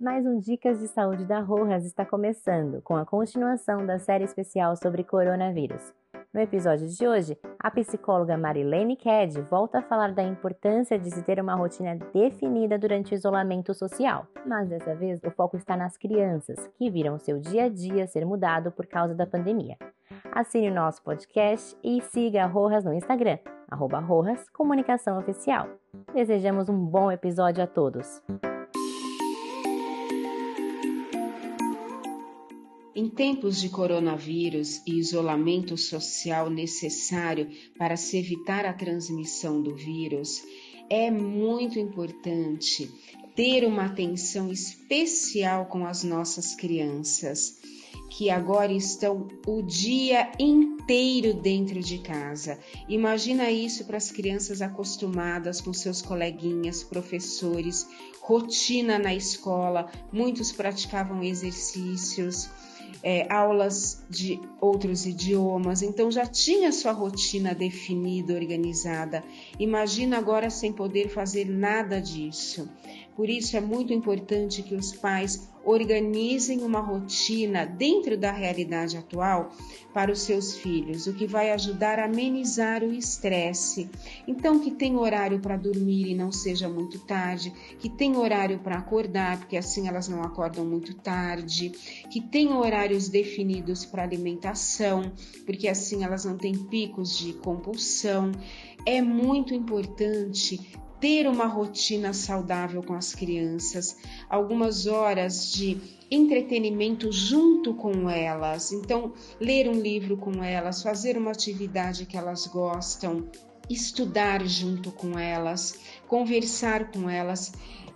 Mais um Dicas de Saúde da Rojas está começando, com a continuação da série especial sobre coronavírus. No episódio de hoje, a psicóloga Marilene Ked volta a falar da importância de se ter uma rotina definida durante o isolamento social. Mas dessa vez, o foco está nas crianças, que viram seu dia a dia ser mudado por causa da pandemia. Assine o nosso podcast e siga a Rojas no Instagram, arroba Rojas Comunicação Oficial. Desejamos um bom episódio a todos! Em tempos de coronavírus e isolamento social necessário para se evitar a transmissão do vírus, é muito importante ter uma atenção especial com as nossas crianças, que agora estão o dia inteiro dentro de casa. Imagina isso para as crianças acostumadas com seus coleguinhas, professores, rotina na escola, muitos praticavam exercícios é, aulas de outros idiomas, então já tinha sua rotina definida, organizada. Imagina agora sem poder fazer nada disso. Por isso é muito importante que os pais organizem uma rotina dentro da realidade atual para os seus filhos, o que vai ajudar a amenizar o estresse. Então, que tem horário para dormir e não seja muito tarde, que tem horário para acordar, porque assim elas não acordam muito tarde, que tem horários definidos para alimentação, porque assim elas não têm picos de compulsão. É muito importante ter uma rotina saudável com as crianças, algumas horas de entretenimento junto com elas. Então, ler um livro com elas, fazer uma atividade que elas gostam, estudar junto com elas, conversar com elas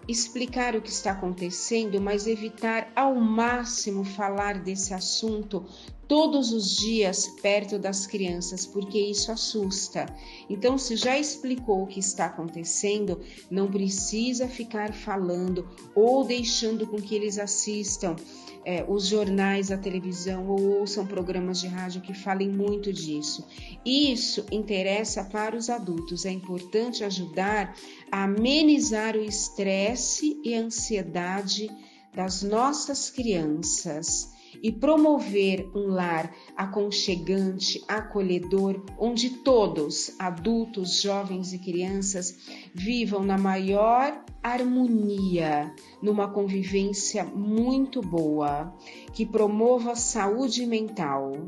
explicar o que está acontecendo, mas evitar ao máximo falar desse assunto todos os dias perto das crianças, porque isso assusta. Então, se já explicou o que está acontecendo, não precisa ficar falando ou deixando com que eles assistam é, os jornais, a televisão ou ouçam programas de rádio que falem muito disso. Isso interessa para os adultos. É importante ajudar a amenizar o estresse e a ansiedade das nossas crianças e promover um lar aconchegante, acolhedor, onde todos, adultos, jovens e crianças, vivam na maior harmonia, numa convivência muito boa, que promova saúde mental.